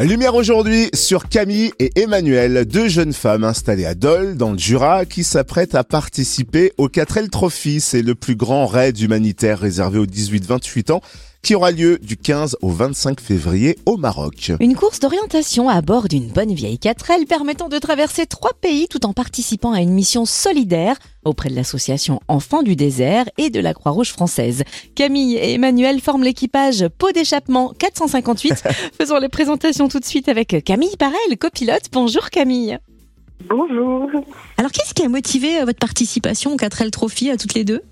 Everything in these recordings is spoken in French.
Lumière aujourd'hui sur Camille et Emmanuel, deux jeunes femmes installées à Dole, dans le Jura, qui s'apprêtent à participer au 4L Trophy. C'est le plus grand raid humanitaire réservé aux 18-28 ans qui aura lieu du 15 au 25 février au Maroc. Une course d'orientation à bord d'une bonne vieille 4L permettant de traverser trois pays tout en participant à une mission solidaire auprès de l'association Enfants du désert et de la Croix-Rouge française. Camille et Emmanuel forment l'équipage Pot d'échappement 458. Faisons les présentations tout de suite avec Camille Parel, copilote. Bonjour Camille. Bonjour. Alors qu'est-ce qui a motivé euh, votre participation au 4L Trophy à toutes les deux?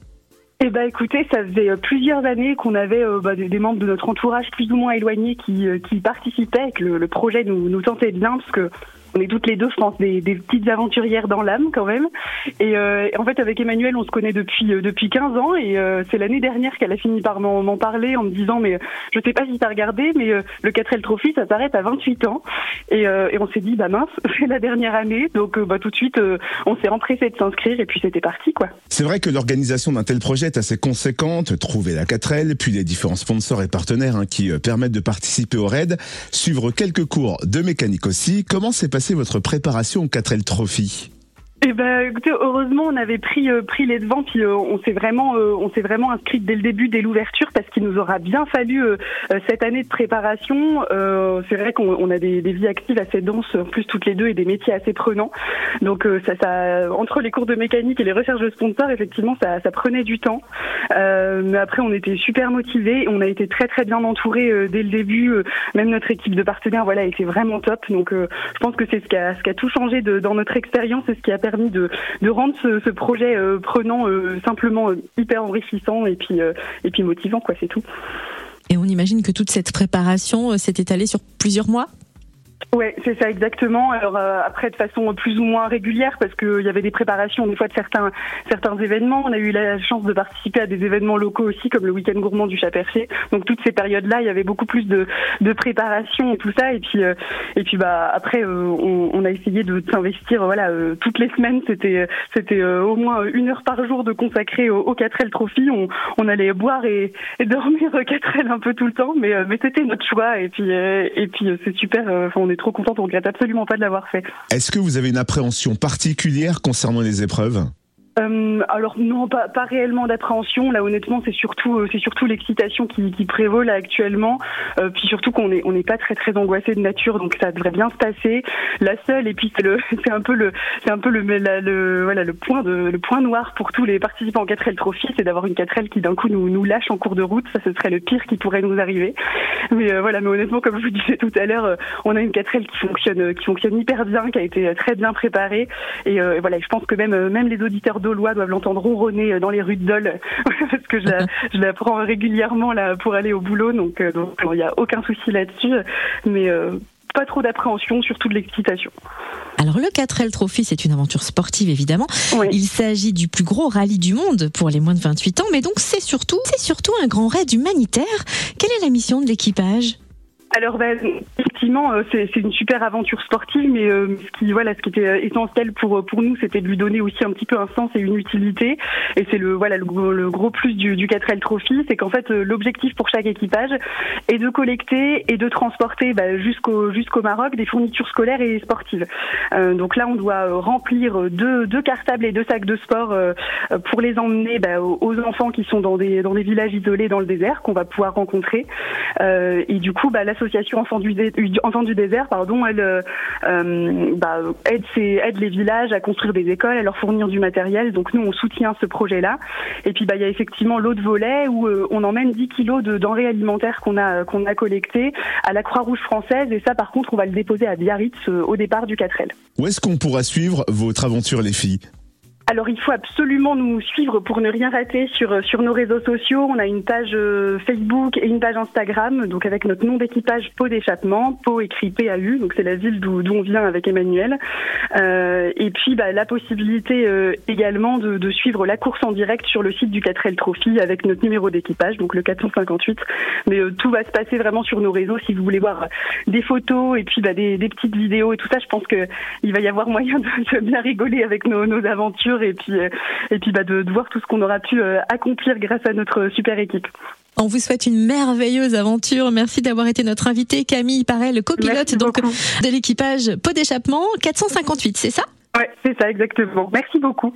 Eh ben, écoutez, ça faisait euh, plusieurs années qu'on avait euh, bah, des, membres de notre entourage plus ou moins éloignés qui, euh, participaient et que le, projet nous, nous tentait bien parce que on est toutes les deux, je pense, des, petites aventurières dans l'âme quand même. Et euh, en fait, avec Emmanuel, on se connaît depuis euh, depuis 15 ans et euh, c'est l'année dernière qu'elle a fini par m'en parler en me disant mais je sais pas si t'as regardé, mais le 4L Trophy ça s'arrête à 28 ans. Et, et on s'est dit bah mince, c'est la dernière année, donc bah tout de suite on s'est empressé de s'inscrire et puis c'était parti quoi. C'est vrai que l'organisation d'un tel projet est assez conséquente. Trouver la 4L, puis les différents sponsors et partenaires hein, qui permettent de participer au raid, suivre quelques cours de mécanique aussi. Comment s'est passé votre préparation au 4L Trophy? Eh ben, écoutez, heureusement, on avait pris euh, pris les devants, puis euh, on s'est vraiment euh, on s'est vraiment inscrit dès le début, dès l'ouverture, parce qu'il nous aura bien fallu cette année de préparation. c'est vrai qu'on a des, des, vies actives assez denses, en plus toutes les deux, et des métiers assez prenants. Donc ça, ça, entre les cours de mécanique et les recherches de sponsors, effectivement, ça, ça prenait du temps. mais après, on était super motivés, on a été très très bien entourés dès le début. même notre équipe de partenaires, voilà, était vraiment top. Donc, je pense que c'est ce qui a ce qui a tout changé de, dans notre expérience, et ce qui a de, de rendre ce, ce projet euh, prenant euh, simplement euh, hyper enrichissant et puis, et puis motivant, quoi, c'est tout. Et on imagine que toute cette préparation s'est étalée sur plusieurs mois? Ouais, c'est ça exactement. Alors euh, après de façon plus ou moins régulière parce qu'il y avait des préparations des fois de certains certains événements. On a eu la chance de participer à des événements locaux aussi comme le week-end gourmand du Chat-Perché. Donc toutes ces périodes-là, il y avait beaucoup plus de, de préparation et tout ça. Et puis euh, et puis bah après euh, on, on, a essayé de s'investir voilà toutes les semaines. C'était c'était au moins une heure par jour de consacrer au, au 4L Trophy. On, on allait boire et, et dormir 4L un peu tout le temps, mais mais c'était notre choix. Et puis et puis c'est super. Est trop contente, on regrette absolument pas de l'avoir fait. Est-ce que vous avez une appréhension particulière concernant les épreuves? Euh, alors non, pas, pas réellement d'appréhension. Là, honnêtement, c'est surtout euh, c'est surtout l'excitation qui, qui prévaut là actuellement. Euh, puis surtout qu'on est on n'est pas très très angoissé de nature, donc ça devrait bien se passer. La seule et puis c'est le c'est un peu le c'est un peu le, le voilà le point de le point noir pour tous les participants en 4L Trophy, c'est d'avoir une 4L qui d'un coup nous nous lâche en cours de route. Ça, ce serait le pire qui pourrait nous arriver. Mais euh, voilà, mais honnêtement, comme je vous disais tout à l'heure, on a une 4L qui fonctionne qui fonctionne hyper bien, qui a été très bien préparée. Et, et voilà, je pense que même même les auditeurs Doivent l'entendre ronronner euh, dans les rues de Dole parce que je la, je la prends régulièrement là pour aller au boulot, donc euh, donc il n'y a aucun souci là-dessus, mais euh, pas trop d'appréhension, surtout de l'excitation. Alors le 4L Trophy, c'est une aventure sportive évidemment. Il s'agit du plus gros rallye du monde pour les moins de 28 ans, mais donc c'est surtout, c'est surtout un grand raid humanitaire. Quelle est la mission de l'équipage? Alors ben, effectivement, euh, c'est une super aventure sportive, mais euh, ce qui voilà, ce qui était euh, essentiel pour pour nous, c'était de lui donner aussi un petit peu un sens et une utilité. Et c'est le voilà le, le, gros plus du, du 4L Trophy, c'est qu'en fait l'objectif pour chaque équipage est de collecter et de transporter ben, jusqu'au jusqu'au Maroc des fournitures scolaires et sportives. donc là, on doit remplir deux deux cartables et deux sacs de sport pour les emmener ben, aux enfants qui sont dans des dans des villages isolés dans le désert qu'on va pouvoir rencontrer. et du coup, bah, l'association Enfants désert, pardon, elle euh, euh, bah, aide, aide les villages à construire des écoles, à leur fournir du matériel. Donc nous, on soutient ce projet-là. Et puis, bah, il y a effectivement l'autre volet où euh, on emmène 10 kilos de denrées alimentaires qu'on a qu'on a collectées à la Croix-Rouge française. Et ça, par contre, on va le déposer à Biarritz au départ du 4L. Où est-ce qu'on pourra suivre votre aventure, les filles? Alors il faut absolument nous suivre pour ne rien rater sur sur nos réseaux sociaux. On a une page euh, Facebook et une page Instagram, donc avec notre nom d'équipage Pau d'échappement, Pau écrit PAU, donc c'est la ville d'où on vient avec Emmanuel. Euh, et puis bah, la possibilité euh, également de, suivre la course en direct sur le site du 4L Trophy avec notre numéro d'équipage, donc le 458. Mais euh, tout va se passer vraiment sur nos réseaux. Si vous voulez voir des photos et puis bah, des, petites vidéos et tout ça, je pense que il va y avoir moyen de, de bien rigoler avec nos, nos aventures et puis, euh, et puis bah, de, de voir tout ce qu'on aura pu euh, accomplir grâce à notre super équipe. On vous souhaite une merveilleuse aventure. Merci d'avoir été notre invité, Camille Parel, copilote donc de l'équipage Pot d'échappement 458, c'est ça? Ouais, c'est ça exactement. Merci beaucoup.